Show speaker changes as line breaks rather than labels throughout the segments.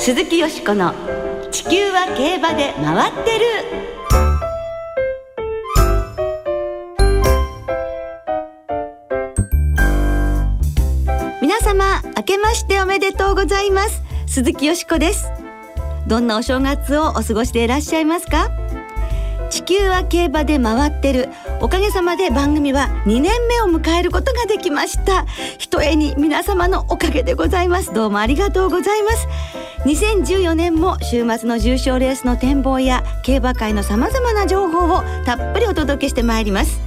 鈴木よしこの地球は競馬で回ってる。皆様明けましておめでとうございます。鈴木よしこです。どんなお正月をお過ごしでいらっしゃいますか？地球は競馬で回ってる。おかげさまで番組は2年目を迎えることができました。ひとえに皆様のおかげでございます。どうもありがとうございます。2014年も週末の重賞レースの展望や競馬界のさまざまな情報をたっぷりお届けしてまいります。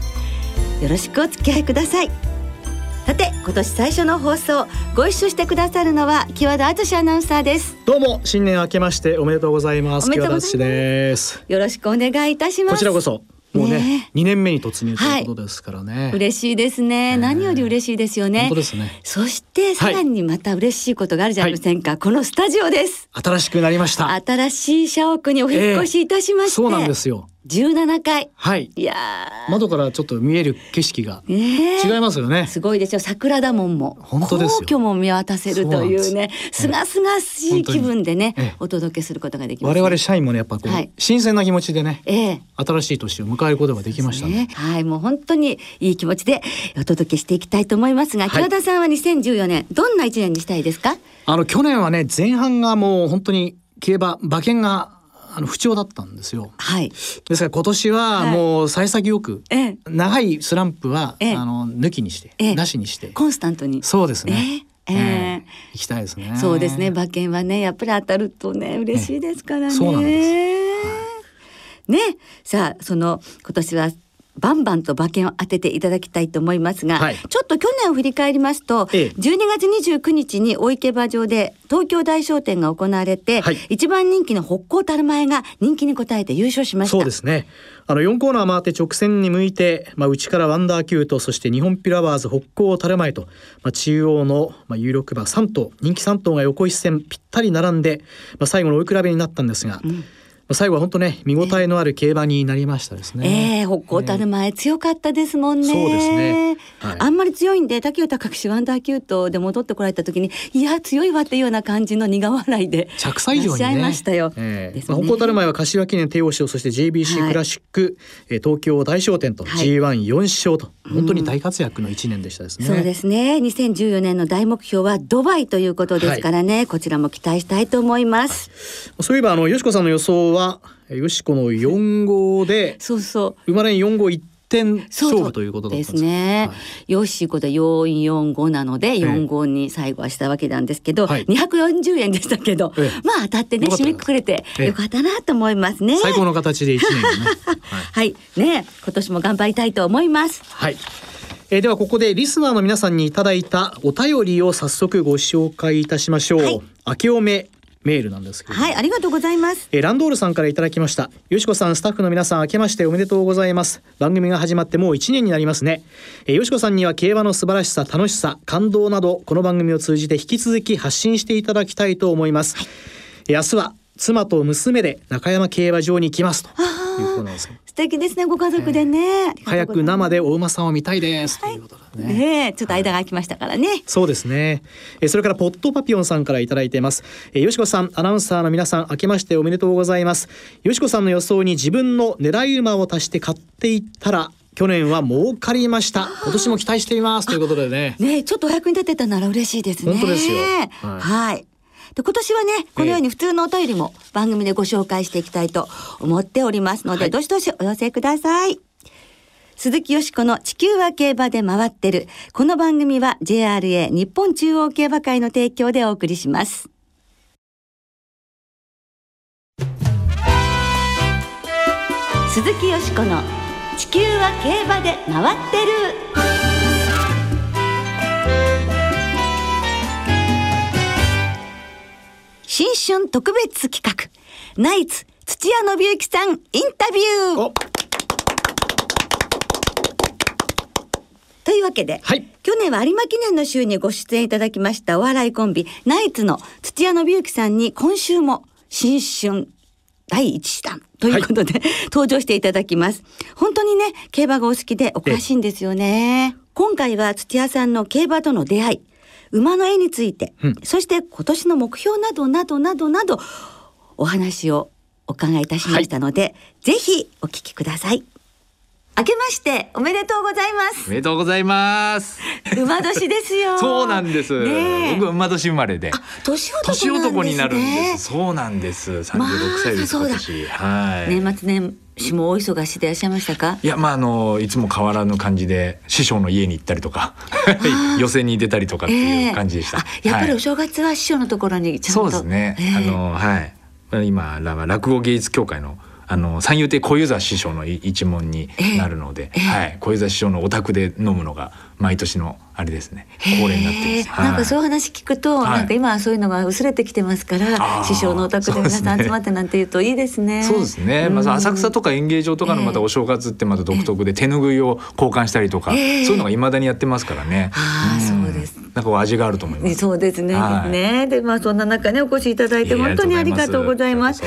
よろしくお付き合いください。さて今年最初の放送ご一緒してくださるのは木和田敦アナウンサーです。
どうも新年明けましておめでとうございます。木和田です。
よろしくお願いいたします。
こちらこそもうね
ね。
二年目に突入ということですからね、
嬉しいですね、
ね
何より嬉しいですよね。
本当ですね。
そしてさらにまた嬉しいことがあるじゃありませんか、このスタジオです。
新しくなりました。
新しい社屋にお引っ越しいたしまして、
そうなんですよ
17階。
はい。
いやー。
窓からちょっと見える景色が
ねえ
違いますよね。
すごいですよ。桜田門も。
本当ですよ。
皇居も見渡せるというね。
す。
すがすがしい気分でね、
ええ。
お届けすることができます、
我々社員もねやっぱこう、
はい。
新鮮な気持ちでね
ええ。
新しい年を迎えることができましたね
ねはいもう本当にいい気持ちでお届けしていきたいと思いますが、
は
田さんは2014年どんな一年にしたいですか？
あの去年はね前半がもう本当に競馬馬券があの不調だったんですよ。
はい。
ですから今年は
はい。
もう幸先よく、
ええ。
長いスランプは、
ええ。
あの抜きにして、
ええ。
なしにして。
コンスタントに。
そうですね。
ええ。ええ。
行きたいですね。
そうですね。馬券はねやっぱり当たるとね嬉しいですからね。
そうなんです。
ね。さあその今年はバンバンと馬券を当てていただきたいと思いますが、
はい
ちょっと去年を振り返りますと、
ええ
12月29日に大池馬場で東京大商店が行われて、
はい
一番人気の北高たる前が人気に応えて優勝しました。
そうですね。あの4コーナー回って直線に向いて、まあ、内からワンダーキュートそして日本ピラワーズ北高タルマエと、まあ、中央の、まあ、有力馬3頭人気3頭が横一線ぴったり並んで、まあ、最後の追い比べになったんですが、まあ、最後は本当ね見応えのある競馬になりましたですね。
ええ北高たる前強かったですもんね。
そうですねはい
あんまり強いんで竹内隆史ワンダーキュートで戻ってこられた時にいや強いわっていうような感じの苦笑いで
着差以上にね。
いましたよ。
ええ
ですね
まあ、北高たる前は柏記念帝王賞そして JBC
はい
クラシック、えー東京大商店と
はい
G14 勝と、本当に大活躍の1年でしたですね。
そうですね。2014年の大目標はドバイということですからね、こちらも期待したいと思います。
そういえばあのよしこさんの予想はえよしこの4号で
そうそう。
生まれん4号1点勝負ということです
ね。
はい。
よしこと四四五なので四五に最後はしたわけなんですけど、
はい。
二百四十円でしたけど、
ええ。
まあ当たってね締めくくれて
ええ。
よかったなと思いますね。
最高の形で1年をね。はい。
はい、ね、今年も頑張りたいと思います。
はい。えーではここでリスナーの皆さんにいただいたお便りを早速ご紹介いたしましょう。
はい。
明けおめメールなんですけど。も
はい、ありがとうございます。
えーランドールさんからいただきました。よしこさんスタッフの皆さん明けましておめでとうございます。番組が始まってもう1年になりますね、えーよしこさんには競馬の素晴らしさ楽しさ感動などこの番組を通じて引き続き発信していただきたいと思います、えー明日は妻と娘で中山競馬場に行きますということなんですけど
素敵ですね、ご家族でね。
早く生でお馬さんを見たいですということでね、
ねえ、ちょっと間が空きましたからね。
そうですね。えーそれからポットパピオンさんからいただいています。えーよしこさん、アナウンサーの皆さん、明けましておめでとうございます。よしこさんの予想に自分の狙い馬を足して買っていったら、去年は儲かりました。今年も期待していますということでね。
ねえ、ちょっとお役に立てたなら嬉しいですね。
本当ですよ
は。
はいい
で今年はねこのように普通のお便りも番組でご紹介していきたいと思っておりますので、
はい
どしどしお寄せください。鈴木よしこの地球は競馬で回ってる。この番組は JRA 日本中央競馬会の提供でお送りします。鈴木よしこの地球は競馬で回ってる。新春特別企画。ナイツ土屋信之さんインタビュー。
お。
というわけで、
はい。
去年は有馬記念の週にご出演いただきましたお笑いコンビナイツの土屋信之さんに今週も新春第一弾ということで、登場していただきます。本当にね、競馬がお好きでお詳しいんですよね。今回は土屋さんの競馬との出会い、馬の絵について、
うん
そして今年の目標などなどなどなどお話をお伺いいたしましたので、ぜひお聞きください明けましておめでとうございま
おめでとうございます。
す馬年ですよ
そうなんです。僕は馬年生まれで。
年男
年男になるん
ね
です。そうなんです。三
まあ
十六歳です、
そうだ
今年。はい。
年末年始もお忙しでいらっしゃいましたか？
いやまああのいつも変わらぬ感じで師匠の家に行ったりとか予選 に出たりとかっていう感じでした。
ええあやっぱり
はい
お正月は師匠のところにちゃんと、
そうですね。
ええ
あのはい。今落語芸術協会のあの三遊亭小遊三師匠のい一門になるので、
ええ
はい。小遊三師匠のお宅で飲むのが毎年のあれですね。恒例になってます。
なんかそういう
はい
話聞くと、
はい。
なんか今はそういうのが薄れてきてますから師匠のお宅で皆さん集まってなんて言うといいですね。
そうですね、まず
うん。
浅草とか演芸場とかのまたお正月ってまた独特で手拭いを交換したりとか、
ええ。
そういうのが未だにやってますからね。
あー
ん。
そうです。
なんかお味があると思います。
そうですね。
はい。
ね、で、まあ、そんな中ね、お越しいただいて、本当にありがとうございます。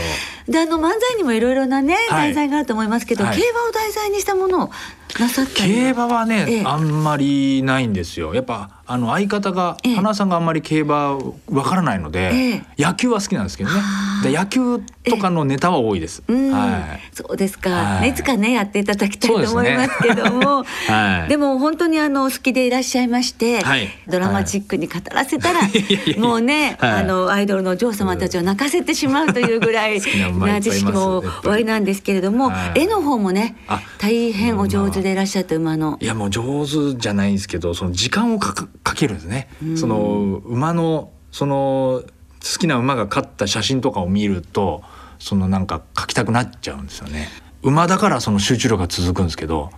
で、あの漫才にもいろいろなね、
はい。
題材があると思いますけど、
はい。
競馬を題材にしたものをなさったり。
競馬はね、
ええ。
あんまりないんですよ。やっぱあの相方が、
ええ。
花さんがあんまり競馬わからないので、
え
野球は好きなんですけどね。で野球とかのネタは多いです。
うん、
はい。
そうですか、
はい。
ねいつかねやっていただきたいと思いますけども。
はい。
でも本当にあのお好きでいらっしゃいまして、
はい。
ドラマチックに語らせたら、
い。やいや
もうね、
はい。
あのアイドルのお嬢様たちを泣かせてしまうというぐらい
な
知識もおありなんですけれども、
はい。
絵の方もね
あ
大変お上手でいらっしゃった馬の。
い。やもう上手じゃないんですけどその時間をかけるんですね、その馬のその好きな馬が勝った写真とかを見るとそのなんか描きたくなっちゃうんですよね。馬だからその集中力が続くんですけど、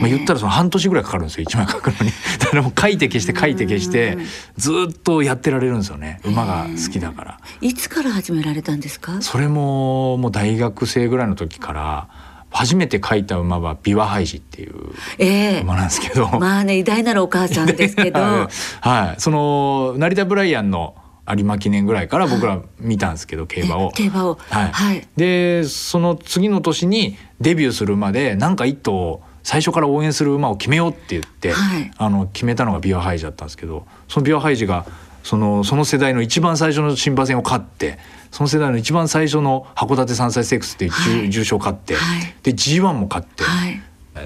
まあ、言ったらその半年ぐらいかかるんですよ一枚描くのに。だからもう書いて消して書いて消してずっとやってられるんですよね。馬が好きだから。
いつから始められたんですか？
それももう大学生ぐらいの時から初めて描いた馬はビワハイジっていう
ええ。
馬なんですけど、
まあね偉大なるお母さんですけど。
はい、はいその成田ブライアンの有馬記念ぐらいから僕ら見たんですけど競馬を。
競馬を。
はい。
はい。
でその次の年にデビューする馬でなんか一頭最初から応援する馬を決めようって言って、
はい。
あの決めたのがビワハイジだったんですけどそのビワハイジがそのその世代の一番最初の新馬戦を勝ってその世代の一番最初の函館3歳セックスっていう重,、
はい。
を勝って、
はい。
で G1 も勝って。
はい。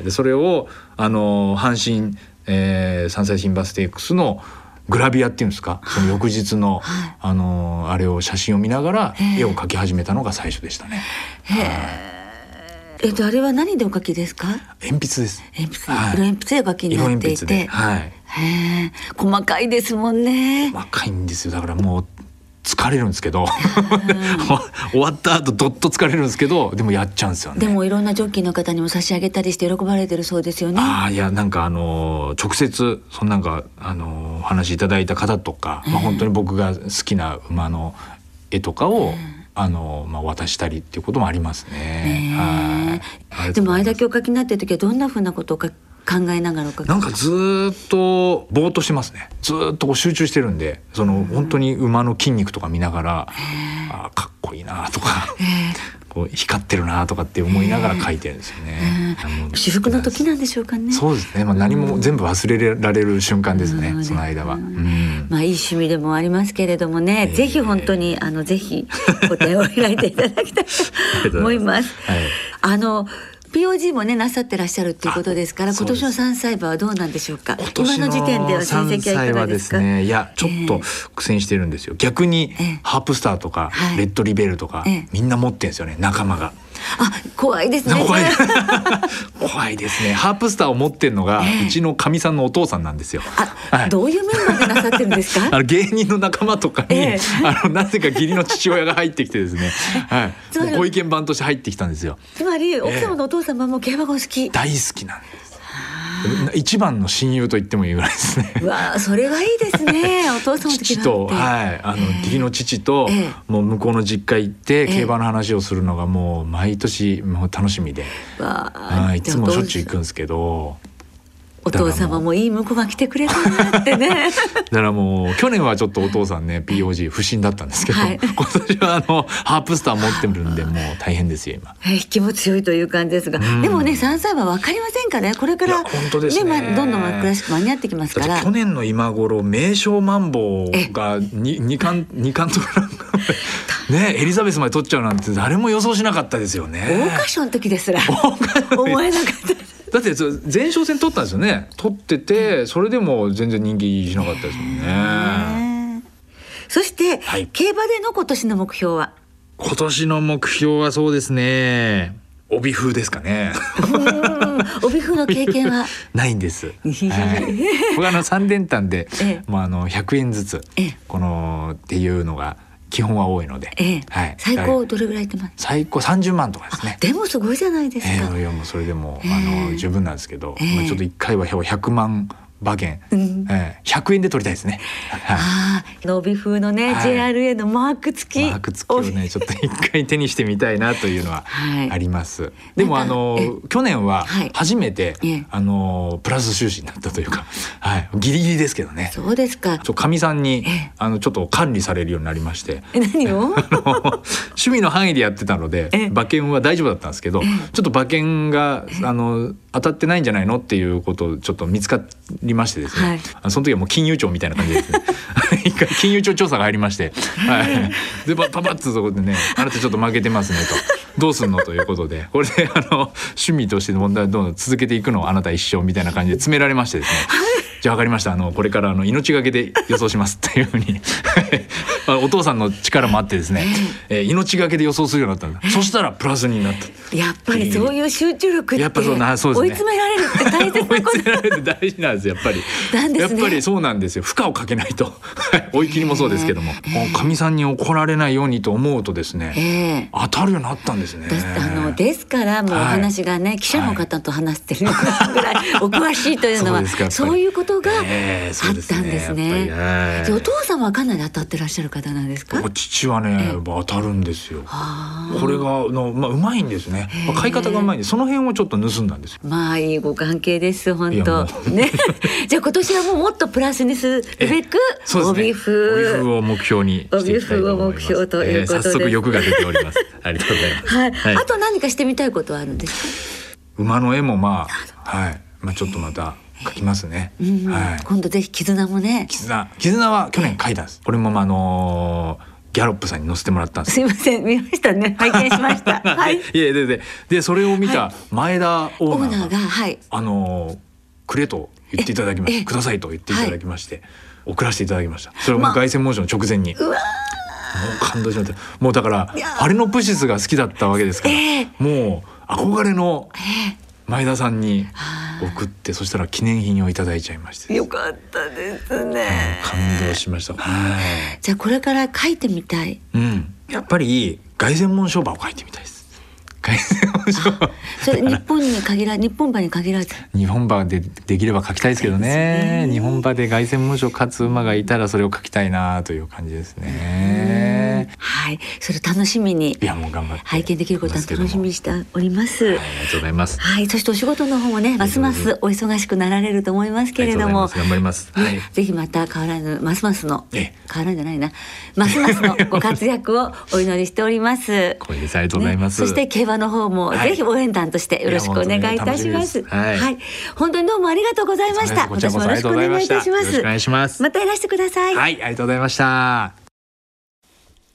でそれをあの阪神、えー、三歳新馬ステークスのグラビアっていうんですか？その翌日の、
はい。
あのあれを写真を見ながら絵を描き始めたのが最初でしたね。
えっとあれは何でお書きですか？
鉛筆です。
鉛筆、
はい
色鉛筆でお書きに
色
なっていて。
はい。
へえ細かいですもんね。
若いんですよだからもう疲れるんですけど 終わった後どっと疲れるんですけどでもやっちゃうんですよね。
でもいろんなジョッキーの方にも差し上げたりして喜ばれてるそうですよね。
ああいやなんかあの直接そんなんかあのお話しいただいた方とか、まあ、本当に僕が好きな馬の絵とかを、あのまあ、渡したりっていうこともありますね。
でもあれだけお書きになってる時はどんなふうなことをか考えながら
なんかずーっとぼーっとしてますね。ずーっとこう集中してるんでその本当に馬の筋肉とか見ながらあーかっこいいなとかこう光ってるなとかって思いながら描いてるんですよね。
至福の時なんでしょうかね。
そうですね、まあ、何も全部忘れられる瞬間ですね、
うん。
その間は。うん。
まあいい趣味でもありますけれどもね、
ええ。
ぜひ本当にあのぜひご手を開いていただきたいと思います。
はい。
あの POG もねなさってらっしゃるっていうことですから
あ
今年の
そうです。
三歳馬はどうなんでしょうか？
今
の時点では成績はいか
3歳
が
は
ですか？
ね。いやちょっと
ええ
苦戦してるんですよ。逆に
ええ。
ハープスターとか、
はい。
レッドリベルとか、
ええ。
みんな持ってんですよね仲間が。
あ怖いですね。
怖い。怖いですね。ハープスターを持ってんのが、
ええ。
うちのかみさんのお父さんなんですよ。
あ、
はい。
どういうメンバーでなさってるんですか？
あの芸人の仲間とかに、
ええ。
あのなぜか義理の父親が入ってきてですね、はい。ご意見番として入ってきたんですよ。
つまり奥様のお父様も競馬がお好き、
大好きなんです。一番の親友と言ってもいいぐらいですね。
うわあそれはいいですね。お父様と
父と、
い
はい、あの義理の父と、
ええ。
もう向こうの実家行って、
ええ。
競馬の話をするのがもう毎年もう楽しみで、はい、いつもしょっちゅう行くんですけど、
お父様もいい婿が来てくれたなってね。
だからもう去年はちょっとお父さんね POG 不審だったんですけど、
はい。
今年はあのハープスター持ってるんでもう大変ですよ今。
え引きも強いという感じですが、
ん。
でもね3歳は分かりませんからねこれから
本当ですね。
まあどんどんクラシック間に合ってきますから。
去年の今頃名将マンボウがに二冠二冠取らね エリザベスまで取っちゃうなんて誰も予想しなかったですよね。
大歌唱の時ですら。思えなかった
だって前哨戦取ったんですよね。取っててそれでも全然人気しなかったですもんね。
ねそして、
はい。
競馬での今年の目標は？
今年の目標はそうですね。帯風ですかね。
うん帯風の経験は？
ないんです。はい、僕はあの三連単で、
ええ。
もうあの100円ずつ、
ええ。
このっていうのが基本は多いので、
ええ。
はい、
最高どれぐらいってます
最高30万とかですね。
でもすごいじゃないですか、
ええいやもうそれでも、
ええ。
あの十分なんですけど、
ええ。
まあちょっと一回は100万馬券、
うん。
ええ。100円で取りたいですね。はい。
ああ帯風のね、
はい。
JRA のマーク付き。
マーク付きをねちょっと一回手にしてみたいなというのは
はい。
あります。でもあの去年は
はい。
初めて、
ええ。
あのプラス収支になったというか、はい、ギリギリですけどね。
そうですか。
ちょかみさんに、
ええ。
あのちょっと管理されるようになりまして。
え何を？
趣味の範囲でやってたので
ええ。
馬券は大丈夫だったんですけど、
ええ。
ちょっと馬券があの当たってないんじゃないのっていうことをちょっと見つかりましてですね、
はい。
その時はもう金融庁みたいな感じですね。一回金融庁調査が入りまして、はい、でパパパッとそこでね「あなたちょっと負けてますね」と「どうすんの?」ということで。これであの趣味としての問題をどんどん続けていくのをあなた一生みたいな感じで詰められましてですねじゃあ分かりました。あのこれからあの命がけで予想しますっていうふうに。あお父さんの力もあってですね、えー命がけで予想するようになった。んだそしたらプラスになった。
やっぱりそういう集中力って
やっぱそうなそうですね。
追い詰められるって大切
追い
なこと。
詰められる大事なんですやっぱり。
なんですね。
やっぱりそうなんですよ。負荷をかけないと。は い追い切りもそうですけども、かみさんに怒られないようにと思うとですね、
ええ。
当たるようになったんですね。
です。あのですからもうお話がね、記者の方と話してるぐらい。お詳しいというのは
そうですかやっぱり。
そういうことがあったんですね。
ぱりはい
じゃあお父様はかなり当たってらっしゃる方なんですか？
お。父はね、当たるんですよ。これがのまあうまいんですね。まあ買い方がうまいんで、その辺をちょっと盗んだんですよ。
まあいいご関係です本当ね。じゃあ今年はもうもっとプラスにするべく
そうですね。
帯風
帯風を目標にしていきたいと思います。
標ということです
えー早速欲が出ております。ありがとうございます。
はい、
はい
あと何かしてみたいことはあるんですか？
馬の絵もまあはいまあちょっとまた描きますね。
うん
はい。
今度ぜひ絆もね。
絆絆は去年描いたんです。これもまああのーギャロップさんに載せてもらったんです。
すいません見ましたね 拝見しました。はい。
いやでででそれを見た前田オ
オーナー
ーナーが
がはい。
あのーくれと言っていただきま
ええ
してくださいと言っていただきまして、送らせていただきました。それをもう凱旋門賞の直前に。
うわ
もう感動しました。もうだからパレノプシスが好きだったわけですから、
ええ
もう憧れの
え
前田さんに
は
送ってそしたら記念品をいただいちゃいまして、
えよかったですね。
感動しました。はい。
じゃあこれから書いてみたい。
うん。やっぱり凱旋門賞馬を書いてみたいです。凱旋門賞馬。
それ日本に限ら日本馬に限らず。
日本馬でできれば書きたいですけどね。日本馬で凱旋門賞勝つ馬がいたらそれを書きたいなという感じですね。
はい、それ楽しみに
いやもう頑張って
拝見できることを楽しみにしております。
はい、ありがとうございます。
はい、そしてお仕事の方もね、ますますお忙しくなられると思いますけれども。
頑張ります。はい。
ねぜひまた変わらぬますますの
ええ
変わらんじゃないなますますのご活躍をお祈りしております。
光栄です。ありがとうございます。
ねそして競馬の方も
はい
ぜひ応援団としてよろしくお願いいたします。
いや本当に楽しみですはい
本当にどうもありがとうございました。
こちらこそありがとうございました。
今年もよろしくお願いいたします。
お願いします。
またいらしてください。
はい、ありがとうございました。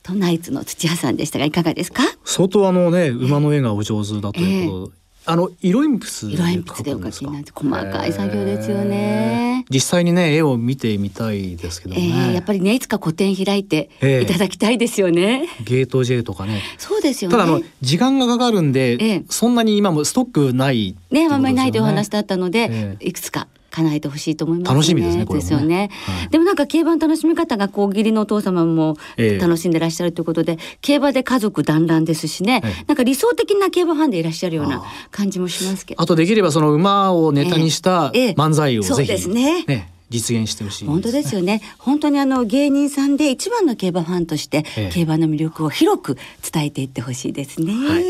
トナイツの土屋さんでしたがいかがですか？
相当あのね馬の絵がお上手だということで、あの色鉛筆
色鉛筆でお描きになって細かい作業ですよね。
実際にね絵を見てみたいですけど
え
ね、
ー、やっぱりねいつか個展開いて
ええ。
いただきたいですよね。
ゲート J とかね。
そうですよね。
ただあの時間がかかるんで、
ええ。
そんなに今もストックない
ね
いうことですよ
あんまりないというお話だったので、
ええ。
いくつか叶えてほしいと思います、ね。
楽しみですねこれもね。
よね、
はい。
でもなんか競馬の楽しみ方がこう義理のお父様も
ええ。
楽しんでらっしゃるということで、競馬で家族団らんですしね、
ええ。
なんか理想的な競馬ファンでいらっしゃるような感じもしますけど。
あとできればその馬をネタにした
ええ。
漫才を
そう
ぜひ、
ですね。
実現してほしい
本当ですよね。本当にあの芸人さんで一番の競馬ファンとして、
ええ。
競馬の魅力を広く伝えていってほしいですね。
はい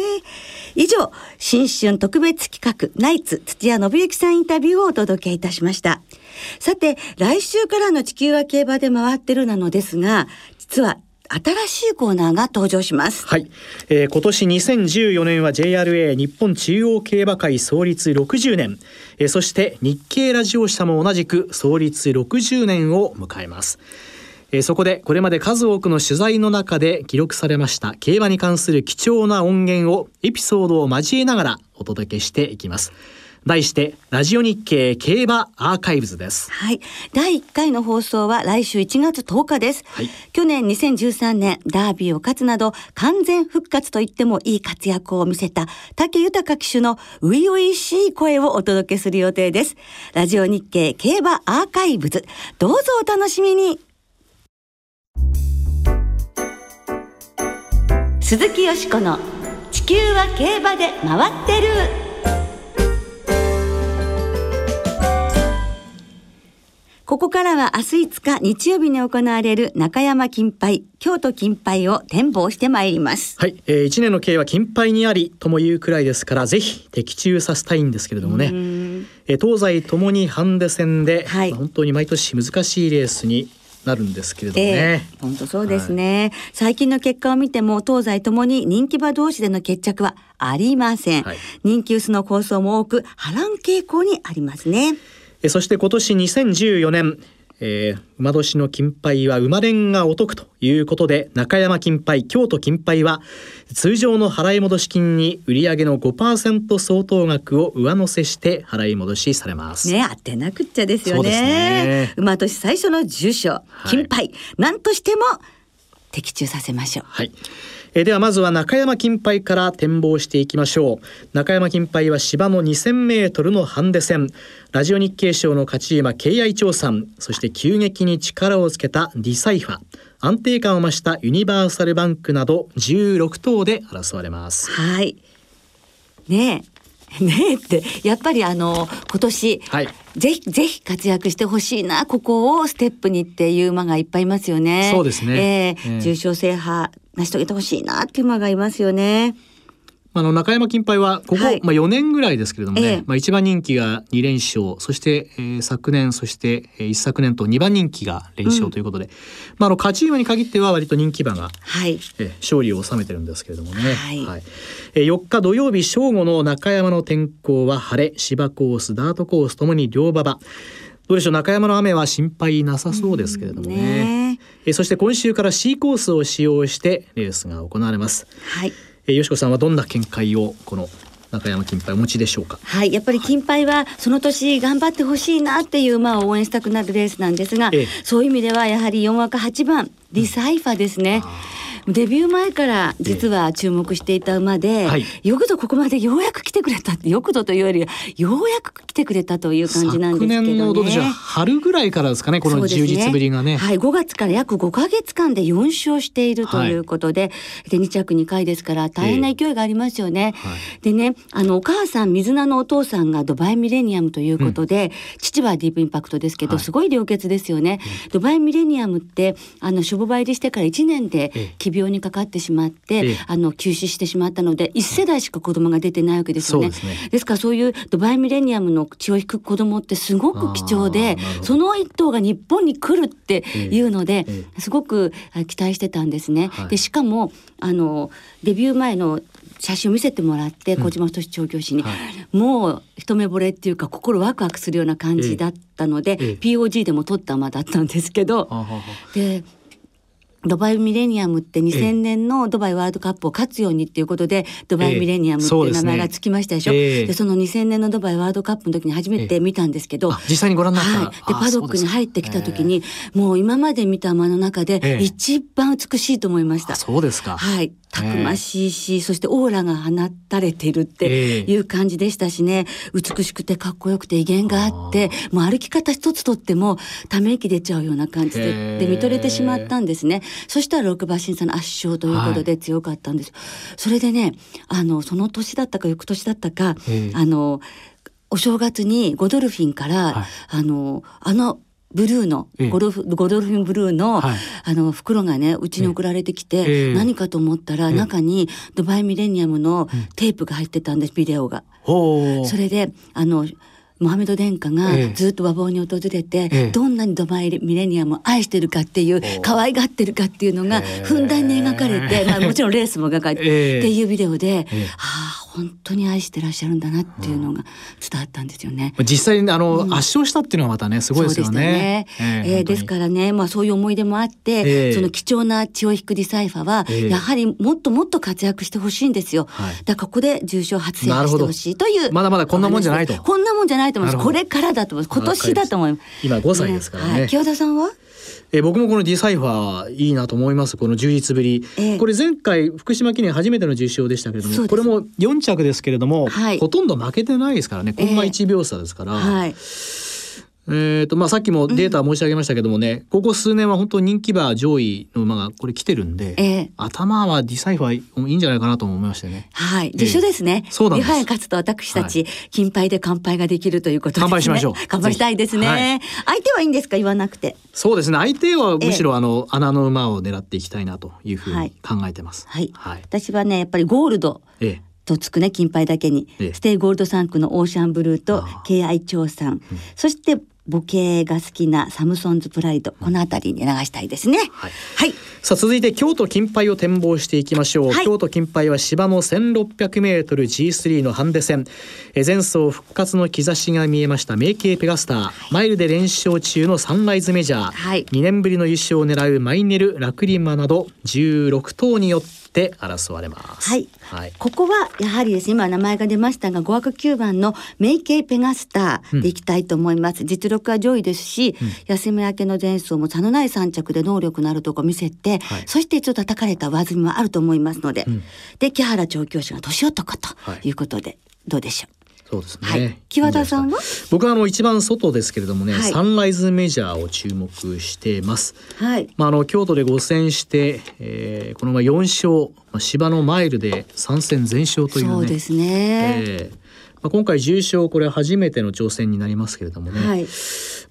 以上新春特別企画ナイツ土屋信之さんインタビューをお届けいたしましたさて来週からの地球は競馬で回ってるなのですが実は新しいコーナーが登場します。
はい、えー今年2014年は JRA 日本中央競馬会創立60年、えーそして日経ラジオ社も同じく創立60年を迎えます。えーそこでこれまで数多くの取材の中で記録されました競馬に関する貴重な音源をエピソードを交えながらお届けしていきます。題してラジオ日経競馬アーカイブズです。
はい。第1回の放送は来週1月10日です。
はい
去年2013年、ダービーを勝つなど、完全復活と言ってもいい活躍を見せた、竹豊騎手の初々しい声をお届けする予定です。ラジオ日経競馬アーカイブズ。どうぞお楽しみに。鈴木よしこの地球は競馬で回ってる。ここからは明日5日日曜日に行われる中山金杯、京都金杯を展望してまいります。
はい、えー、1年の計は金杯にありとも言うくらいですからぜひ的中させたいんですけれどもね、えー東西ともにハンデ戦で、
はい
まあ本当に毎年難しいレースになるんですけれども
え
ね、
え本当そうですね、最近の結果を見ても東西ともに人気馬同士での決着はありません、
はい。
人気薄の構想も多く波乱傾向にありますね。
えーそして今年2014年、えー馬年の金杯は馬連がお得ということで中山金杯京都金杯は通常の払い戻し金に売上の5%相当額を上乗せして払い戻しされます。
ね当てなくっちゃですよね
ね
馬年最初の重賞
はい
金杯、なんとしても的中させましょう
はい。えーではまずは中山金杯から展望していきましょう。中山金杯は芝の2000メートルのハンデ戦。ラジオ日経賞の勝ち馬敬愛長さん。そして急激に力をつけたディサイファ。安定感を増したユニバーサルバンクなど16頭で争われます。
はい。ねえ。ねえって、やっぱりあの、今年、
はい。
ぜひ、ぜひ活躍してほしいな、ここをステップにっていう馬がいっぱいいますよね。
そうですね。
ええ
ええ
重賞制覇成し遂げてほしいなっていう馬がいますよね。
あの中山金杯はここ、
はい。
まあ、4年ぐらいですけれどもね、
ええ。
まあ、1番人気が2連勝そして、えー昨年そして、えー一昨年と2番人気が連勝ということで、まあ、あの勝ち馬に限っては割と人気馬が
はい。
えー勝利を収めてるんですけれどもね、
はい。
えー4日土曜日正午の中山の天候は晴れ芝コースダートコースともに両馬場どうでしょう中山の雨は心配なさそうですけれどもね,、
ね。
えーそして今週から C コースを使用してレースが行われます、
はい。
えー、よしこさんはどんな見解をこの中山金杯お持ちでしょうか？
はい、やっぱり金杯はその年頑張ってほしいなっていう馬を応援したくなるレースなんですが、
ええ。
そういう意味ではやはり4枠8番リサイファですね。デビュー前から実は注目していた馬で、
はい。
よくぞここまでようやく来てくれたってよくぞというよりはようやく来てくれたという感じなんですけどね。
昨年のどうでしょう春ぐらいからですかねこの充実ぶりがね。
はい、5月から約5ヶ月間で4勝しているということで、で2着2回ですから大変な勢いがありますよね。
はい。
でね、あのお母さん水菜のお父さんがドバイミレニアムということで、父はディープインパクトですけど、
はい。
すごい良血ですよね。ドバイミレニアムってあの諸母梅入りしてから1年で
ええ。
奇病にかかってしまって、
ええ。
あの急死してしまったので1世代しか子供が出てないわけですよね。
そうですね。
ですからそういうドバイミレニアムの血を引く子供ってすごく貴重でその一頭が日本に来るっていうので、
え
すごくあ期待してたんですね。
はい。
でしかもあのデビュー前の写真を見せてもらって、小島太調教師に、
は
もう一目惚れっていうか心ワクワクするような感じだったので、
ええ。
POG でも撮った馬だったんですけど、でドバイミレニアムって2000年のドバイワールドカップを勝つようにっていうことで、ドバイミレニアムっていう名前がつきましたでしょ？
ええ。
でその2000年のドバイワールドカップの時に初めて見たんですけど、
あ実際にご覧になった、
はい、で
あ
パドックに入ってきた時に、もう今まで見た馬の中で
ええ。
一番美しいと思いました。
あそうですか。
はい、たくましいし、そしてオーラが放たれてるって
ええ。
いう感じでしたしね、美しくてかっこよくて威厳があってもう歩き方一つとってもため息出ちゃうような感じ
へ
で
え
で見とれてしまったんですね。そしたら6馬審査の圧勝ということで強かったんです、それでねあのその年だったか翌年だったか、
ええ。
あのお正月にゴドルフィンから、
はい。
あのあのブルーの
ええ。
ゴルフ、ゴルフブルーの、
はい。
あの袋がねうちに送られてきて、
ええ。
何かと思ったら、
ええ。
中にドバイミレニアムのテープが入ってたんですビデオが。それであのモハメド殿下が
ええ。
ずっと和房に訪れて、
ええ。
どんなにドバイミレニアムを愛してるかっていう可愛がってるかっていうのが
ええ
ふんだんに描かれて、まあ、もちろんレースも描かれて、
ええ。
っていうビデオで、
ええ。
ああ本当に愛してらっしゃるんだなっていうのが伝わったんですよね。
実際にあの、圧勝したっていうのはまたねすごいですよね。
でね。えーですからね、まあ、そういう思い出もあって、
ええ。
その貴重な血を引くディサイファは、
ええ。
やはりもっともっと活躍してほしいんですよ。
はい。
だからここで重賞初制覇してほしいという。
まだまだこんなもんじゃないと。
こんなもんじゃないと思います。これからだと思います。今年だと思います。
今5歳ですからね。
はい清田さんは？
えー僕もこのディサイファーいいなと思います。この充実ぶり、
ええ。
これ前回福島記念初めての重賞でしたけれどもこれも4着ですけれども、
はい。
ほとんど負けてないですからね。コンマ
ええ。
1秒差ですから、
はい。
えーとまあ、さっきもデータ申し上げましたけどもね、ここ数年は本当に人気馬上位の馬がこれ来てるんで、
ええ。
頭はディサイファーいいんじゃないかなとも思いましてね。
はい、重賞ですね。
そうなんです。
リハヤ勝つと私たち、金杯で乾杯ができるということですね。
乾杯しましょう。
乾杯したいですね。
はい。
相手はいいんですか？言わなくて。
そうですね。相手はむしろあの、穴の馬を狙っていきたいなというふう
はい。
に考えてます。
はい。
はい。
私はね、やっぱりゴールド。
ええ。
とつくね金杯だけに、
ええ。
ステイゴールド産駒のオーシャンブルーと敬愛長さん、そして母系が好きなサムソンズプライドこの辺りに流したいですね。
はい。
はい。
さあ続いて京都金杯を展望していきましょう、
はい。
京都金杯は芝の 1600m G3 のハンデ戦え前走復活の兆しが見えました名系ペガスター、マイルで連勝中のサンライズメジャー、
はい。
2年ぶりの優勝を狙うマイネルラクリマなど16頭によって争われます。
はい
はい。
ここはやはりですね今名前が出ましたが5枠9番のメイケイペガスターでいきたいと思います、実力は上位ですし、休み明けの前走も差のない3着で能力のあるとこ見せて、
はい。
そして一応叩かれた上積みもあると思いますので、
ん。
で木原調教師が年男と
はい
いうことで、どうでしょう？
そうですね、
はい。木和田さんは？
僕はあの一番外ですけれどもね、
はい。
サンライズメジャーを注目しています。
はい。
まあ、あの京都で5戦して、えーこのまま4勝、まあ、芝のマイルで3戦全勝というね。
そうですね、
えー。まあ、今回重賞これ初めての挑戦になりますけれどもね、
はい。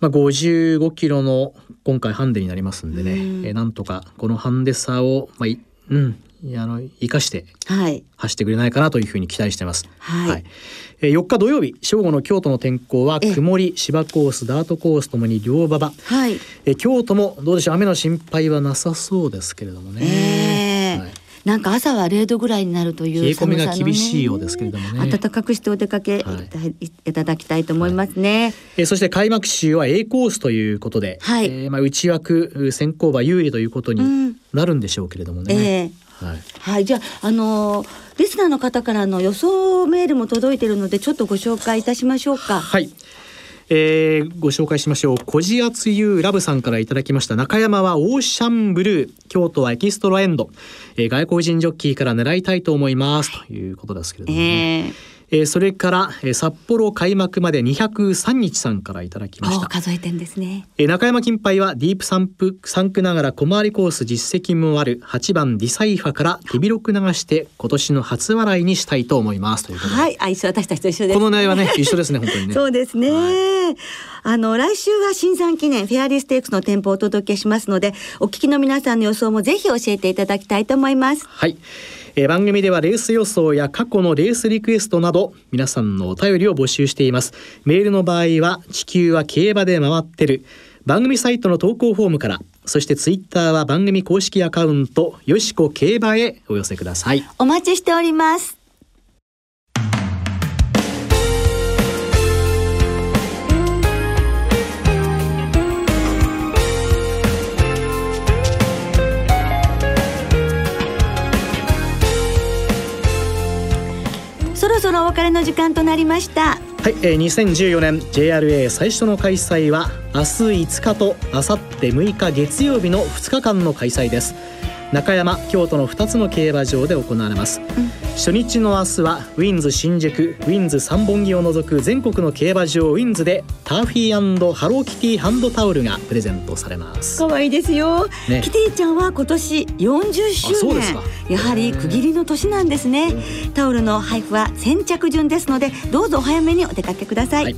まあ、55キロの今回ハンデになりますんでね、
うん。
えーなんとかこのハンデ差を、まあいうん、いやあの生かして
はい
走ってくれないかなというふうに期待してます。
はい
えー4日土曜日正午の京都の天候は
ええ
曇り芝コースダートコースともに両馬場
はい
えー京都もどうでしょう雨の心配はなさそうですけれどもね。
ええ
はい
なんか朝は0度ぐらいになるという
冷え込みが厳しいようですけれどもね。
暖かくしてお出かけい。た,、だきたいと思いますね。
えーそして開幕週は A コースということで、
はい。
えーまあ、内枠先行馬有利ということに
うん。
なるんでしょうけれどもね。
ええ。
はい。
はい、じゃあ、あのーリスナーの方からの予想メールも届いているので、ちょっとご紹介いたしましょうか。
はい。えーご紹介しましょう。こじあつゆラブさんからいただきました。中山はオーシャンブルー、京都はエキストラエンド、えー外国人ジョッキーから狙いたいと思います、ということですけれども、ね。
えー。
えーそれから、えー札幌開幕まで203日さんからいただきました。
お数えてんですね。
えー中山金杯はディープサンプ3区ながら小回りコース実績もある8番ディサイファから手広く流して今年の初笑いにしたいと思います
はい、あ、一緒私たちと一緒です。
この内容はね一緒ですね本当にね。
そうですね、あの来週は新山記念フェアリーステークスの店舗をお届けしますのでお聞きの皆さんの予想もぜひ教えていただきたいと思います
はい、えー番組ではレース予想や過去のレースリクエストなど皆さんのお便りを募集しています。メールの場合は地球は競馬で回ってる。番組サイトの投稿フォームからそしてツイッターは番組公式アカウントよしこ競馬へお寄せください。
お待ちしております。ろそろお別れの時間となりました。
はい、えー、2014年 JRA 最初の開催は明日5日と明後日6日月曜日の2日間の開催です。中山京都の2つの競馬場で行われます、初日の明日はウィンズ新宿ウィンズ三本木を除く全国の競馬場ウィンズでターフィーハローキティハンドタオルがプレゼントされます。
可愛いですよ、
ね。
キティちゃんは今年40周年。やはり区切りの年なんですね。タオルの配布は先着順ですのでどうぞお早めにお出かけください、
はい。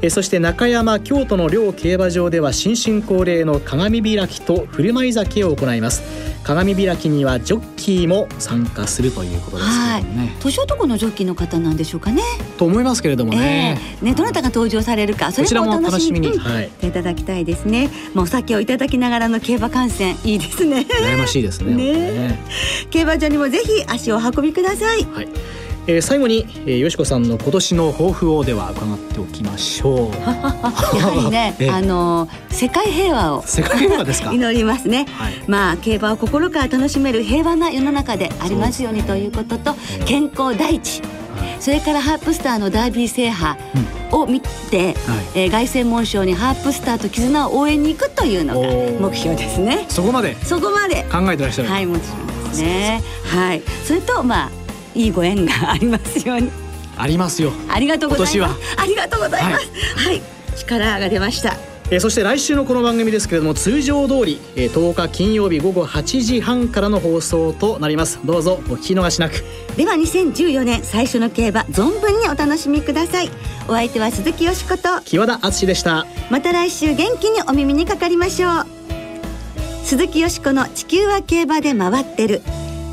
えーそして中山京都の両競馬場では新春恒例の鏡開きと振る舞い酒を行います。鏡開きにはジョッキーも参加するということですけ
年男のジョッキーの方なんでしょうかね。
と思いますけれどもね、
ええ。ねどなたが登場されるかそれもお楽しみに
こちらも楽しみに。はい。
いただきたいですね、まあ、お酒をいただきながらの競馬観戦いいですね
羨ましいですね。
ね。
ね。
競馬場にもぜひ足をお運びください。
はいえー最後に、えー、よしこさんの今年の抱負をでは伺っておきましょう。
やはりね
ええ。
あの世界平和を
世界平和ですか？
祈りますね、
はい。
まあ競馬を心から楽しめる平和な世の中でありますようにということと健康第一。それからハープスターのダービー制覇を見て、えー凱旋門賞にハープスターと絆を応援に行くというのが目標ですね。
そこまで
そこまで。
考えてらっしゃる、
はいもちろんですね。はい。それとまあいいご縁がありますように。
ありますよ。
ありがとうございます。
今
ありがとうございます。はい、力が出ました。
えーそして来週のこの番組ですけれども通常通り、えー10日金曜日午後8時半からの放送となります。どうぞお聞き逃しなく。
では2014年最初の競馬存分にお楽しみください。お相手は鈴木よしこと。
木和田敦でした。
また来週元気にお耳にかかりましょう。鈴木よしこの地球は競馬で回ってる